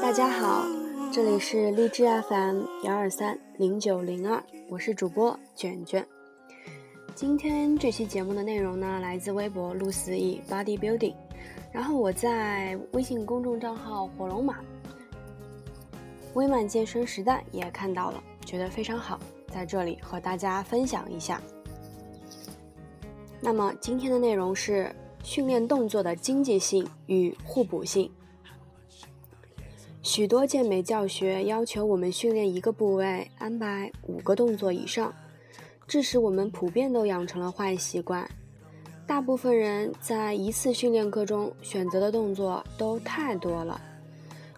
大家好，这里是荔枝 FM 幺二三零九零二，我是主播卷卷。今天这期节目的内容呢，来自微博陆思义 Bodybuilding，然后我在微信公众账号火龙马微满健身时代也看到了，觉得非常好，在这里和大家分享一下。那么今天的内容是训练动作的经济性与互补性。许多健美教学要求我们训练一个部位安排五个动作以上，致使我们普遍都养成了坏习惯。大部分人在一次训练课中选择的动作都太多了，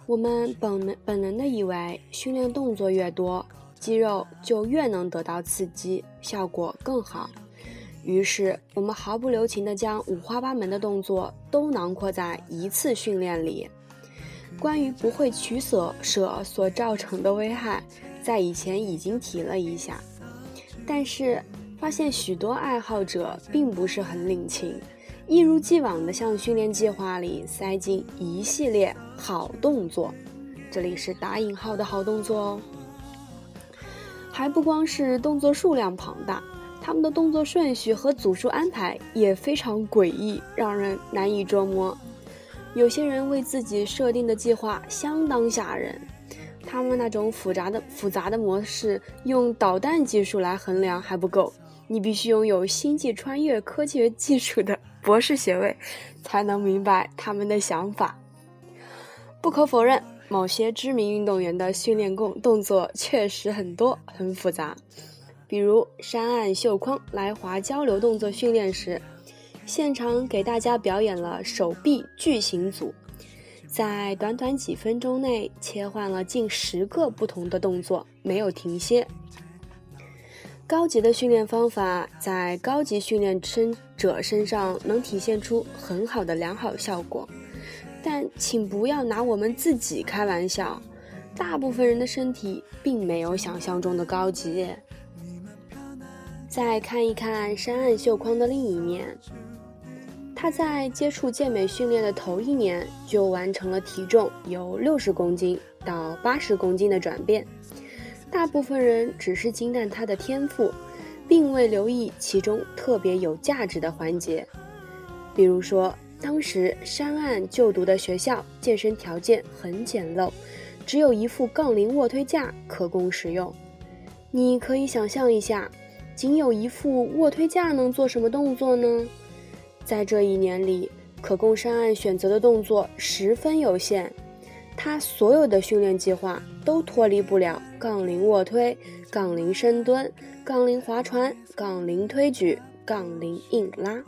我们本能本能的以为训练动作越多，肌肉就越能得到刺激，效果更好。于是我们毫不留情地将五花八门的动作都囊括在一次训练里。关于不会取舍舍所造成的危害，在以前已经提了一下，但是发现许多爱好者并不是很领情，一如既往地向训练计划里塞进一系列好动作，这里是打引号的好动作哦，还不光是动作数量庞大，他们的动作顺序和组数安排也非常诡异，让人难以捉摸。有些人为自己设定的计划相当吓人，他们那种复杂的复杂的模式，用导弹技术来衡量还不够，你必须拥有星际穿越科学技术的博士学位，才能明白他们的想法。不可否认，某些知名运动员的训练动动作确实很多很复杂，比如山岸秀匡来华交流动作训练时。现场给大家表演了手臂巨型组，在短短几分钟内切换了近十个不同的动作，没有停歇。高级的训练方法在高级训练身者身上能体现出很好的良好效果，但请不要拿我们自己开玩笑。大部分人的身体并没有想象中的高级。再看一看山岸秀匡的另一面。他在接触健美训练的头一年就完成了体重由六十公斤到八十公斤的转变。大部分人只是惊叹他的天赋，并未留意其中特别有价值的环节。比如说，当时山岸就读的学校健身条件很简陋，只有一副杠铃卧推架可供使用。你可以想象一下，仅有一副卧推架能做什么动作呢？在这一年里，可供山岸选择的动作十分有限，他所有的训练计划都脱离不了杠铃卧推、杠铃深蹲、杠铃划船、杠铃推举、杠铃硬拉。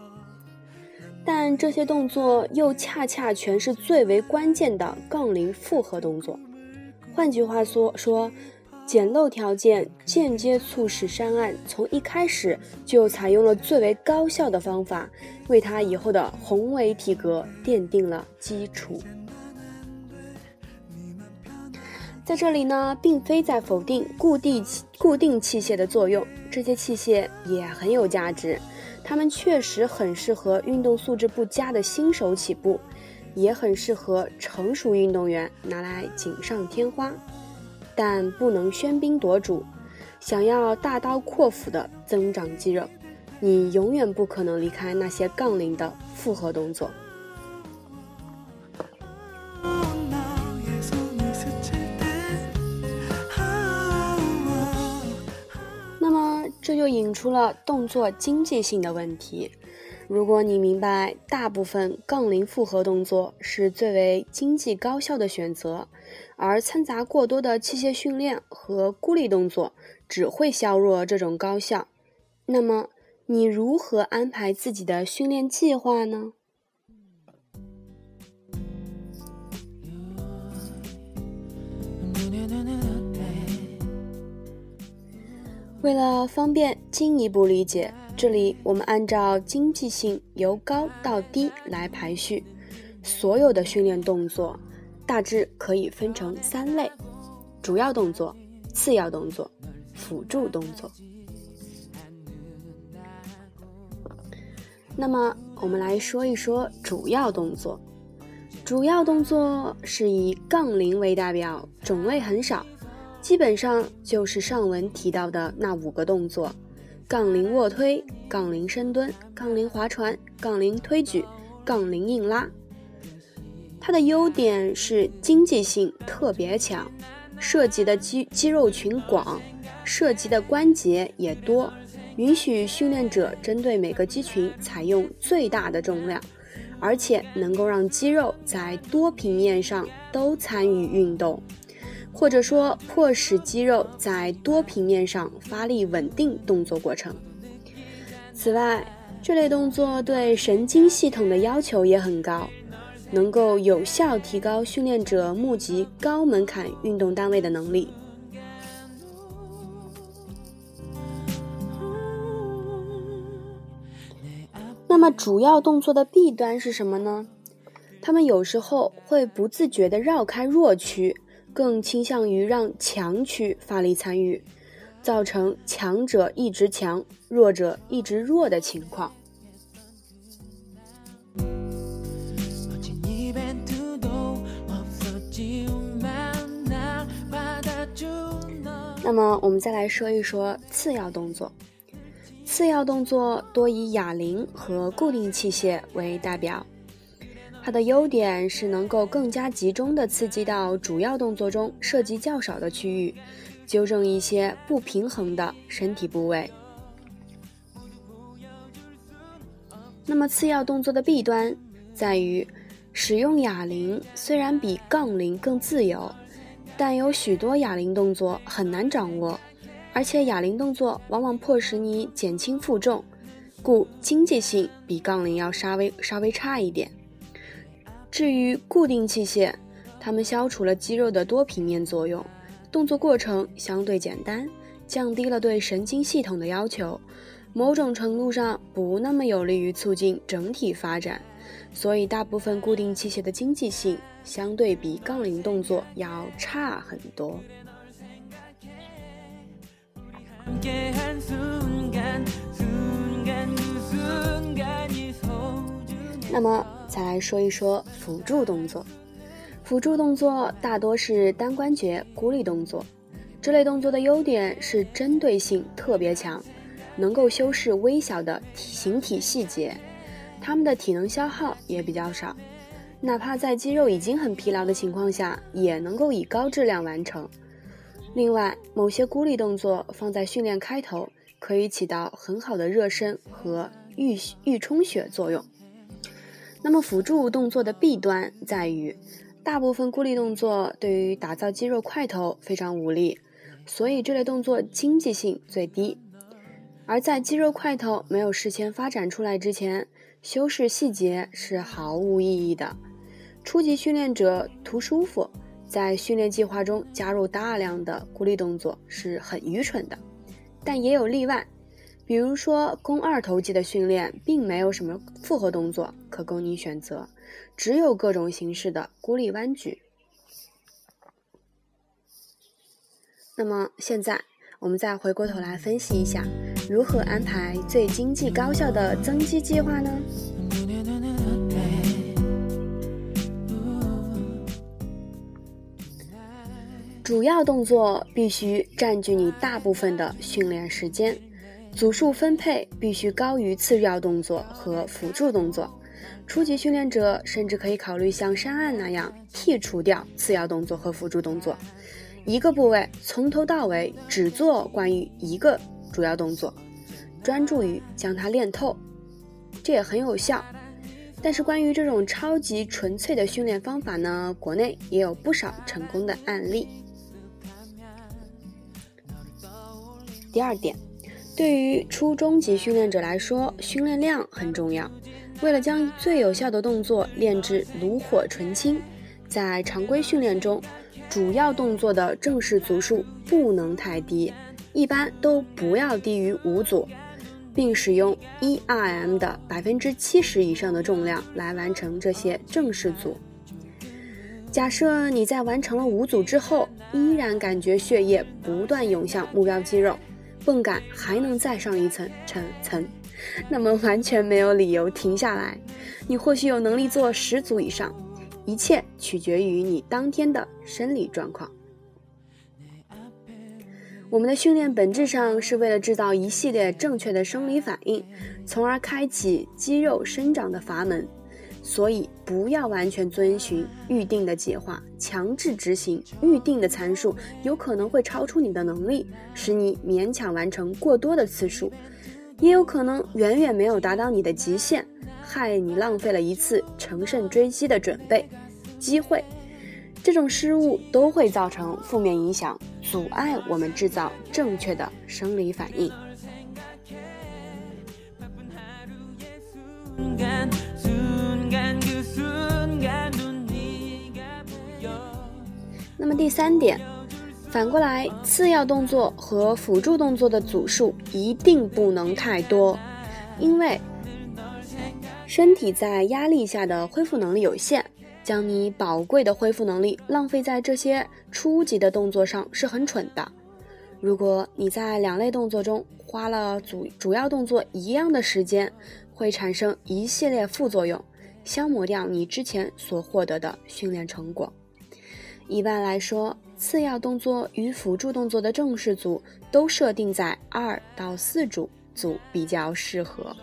但这些动作又恰恰全是最为关键的杠铃复合动作。换句话说说。简陋条件间接促使山岸从一开始就采用了最为高效的方法，为他以后的宏伟体格奠定了基础。在这里呢，并非在否定固定器固定器械的作用，这些器械也很有价值，它们确实很适合运动素质不佳的新手起步，也很适合成熟运动员拿来锦上添花。但不能喧宾夺主。想要大刀阔斧的增长肌肉，你永远不可能离开那些杠铃的复合动作。那么，这就引出了动作经济性的问题。如果你明白大部分杠铃复合动作是最为经济高效的选择，而掺杂过多的器械训练和孤立动作只会削弱这种高效，那么你如何安排自己的训练计划呢？为了方便进一步理解。这里我们按照经济性由高到低来排序，所有的训练动作大致可以分成三类：主要动作、次要动作、辅助动作。那么我们来说一说主要动作。主要动作是以杠铃为代表，种类很少，基本上就是上文提到的那五个动作：杠铃卧推、杠铃深蹲、杠铃划船、杠铃推举、杠铃硬拉。它的优点是经济性特别强，涉及的肌肌肉群广，涉及的关节也多，允许训练者针对每个肌群采用最大的重量。而且能够让肌肉在多平面上都参与运动，或者说迫使肌肉在多平面上发力稳定动作过程。此外，这类动作对神经系统的要求也很高，能够有效提高训练者募集高门槛运动单位的能力。那么主要动作的弊端是什么呢？他们有时候会不自觉地绕开弱区，更倾向于让强区发力参与，造成强者一直强，弱者一直弱的情况。那么我们再来说一说次要动作。次要动作多以哑铃和固定器械为代表，它的优点是能够更加集中地刺激到主要动作中涉及较少的区域，纠正一些不平衡的身体部位。那么次要动作的弊端在于，使用哑铃虽然比杠铃更自由，但有许多哑铃动作很难掌握。而且哑铃动作往往迫使你减轻负重，故经济性比杠铃要稍微稍微差一点。至于固定器械，它们消除了肌肉的多平面作用，动作过程相对简单，降低了对神经系统的要求，某种程度上不那么有利于促进整体发展。所以大部分固定器械的经济性相对比杠铃动作要差很多。那么，再来说一说辅助动作。辅助动作大多是单关节孤立动作，这类动作的优点是针对性特别强，能够修饰微小的形体细节，它们的体能消耗也比较少，哪怕在肌肉已经很疲劳的情况下，也能够以高质量完成。另外，某些孤立动作放在训练开头，可以起到很好的热身和预预充血作用。那么，辅助动作的弊端在于，大部分孤立动作对于打造肌肉块头非常无力，所以这类动作经济性最低。而在肌肉块头没有事先发展出来之前，修饰细节是毫无意义的。初级训练者图舒服。在训练计划中加入大量的孤立动作是很愚蠢的，但也有例外，比如说肱二头肌的训练并没有什么复合动作可供你选择，只有各种形式的孤立弯举。那么现在我们再回过头来分析一下，如何安排最经济高效的增肌计划呢？主要动作必须占据你大部分的训练时间，组数分配必须高于次要动作和辅助动作。初级训练者甚至可以考虑像山岸那样剔除掉次要动作和辅助动作，一个部位从头到尾只做关于一个主要动作，专注于将它练透，这也很有效。但是关于这种超级纯粹的训练方法呢，国内也有不少成功的案例。第二点，对于初中级训练者来说，训练量很重要。为了将最有效的动作练至炉火纯青，在常规训练中，主要动作的正式组数不能太低，一般都不要低于五组，并使用 1RM 的百分之七十以上的重量来完成这些正式组。假设你在完成了五组之后，依然感觉血液不断涌向目标肌肉。泵感还能再上一层层层，那么完全没有理由停下来。你或许有能力做十组以上，一切取决于你当天的生理状况。我们的训练本质上是为了制造一系列正确的生理反应，从而开启肌肉生长的阀门。所以，不要完全遵循预定的计划，强制执行预定的参数，有可能会超出你的能力，使你勉强完成过多的次数，也有可能远远没有达到你的极限，害你浪费了一次乘胜追击的准备机会。这种失误都会造成负面影响，阻碍我们制造正确的生理反应。那么第三点，反过来，次要动作和辅助动作的组数一定不能太多，因为身体在压力下的恢复能力有限，将你宝贵的恢复能力浪费在这些初级的动作上是很蠢的。如果你在两类动作中花了主主要动作一样的时间，会产生一系列副作用，消磨掉你之前所获得的训练成果。一般来说，次要动作与辅助动作的正式组都设定在二到四组组比较适合。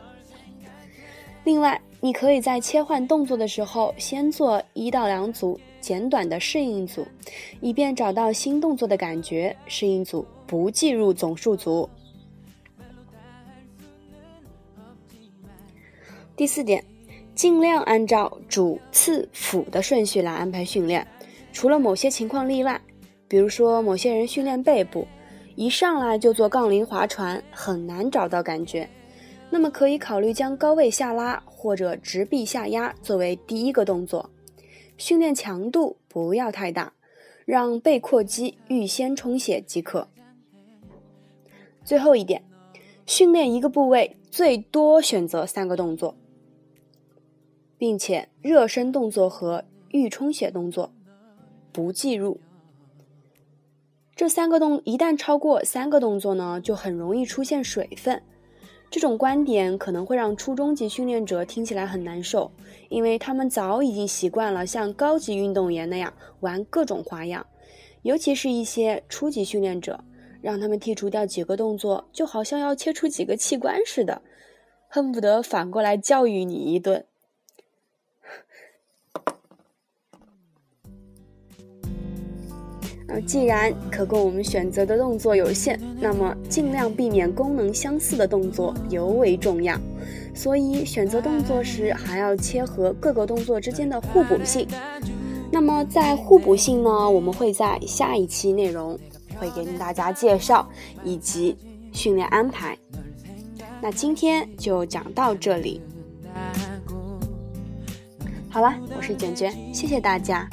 另外，你可以在切换动作的时候先做一到两组简短的适应组，以便找到新动作的感觉。适应组不计入总数组。第四点，尽量按照主次辅的顺序来安排训练。除了某些情况例外，比如说某些人训练背部，一上来就做杠铃划船，很难找到感觉，那么可以考虑将高位下拉或者直臂下压作为第一个动作，训练强度不要太大，让背阔肌预先充血即可。最后一点，训练一个部位最多选择三个动作，并且热身动作和预充血动作。不计入这三个动，一旦超过三个动作呢，就很容易出现水分。这种观点可能会让初中级训练者听起来很难受，因为他们早已经习惯了像高级运动员那样玩各种花样。尤其是一些初级训练者，让他们剔除掉几个动作，就好像要切出几个器官似的，恨不得反过来教育你一顿。而既然可供我们选择的动作有限，那么尽量避免功能相似的动作尤为重要。所以选择动作时，还要切合各个动作之间的互补性。那么在互补性呢，我们会在下一期内容会给大家介绍以及训练安排。那今天就讲到这里。好了，我是卷卷，谢谢大家。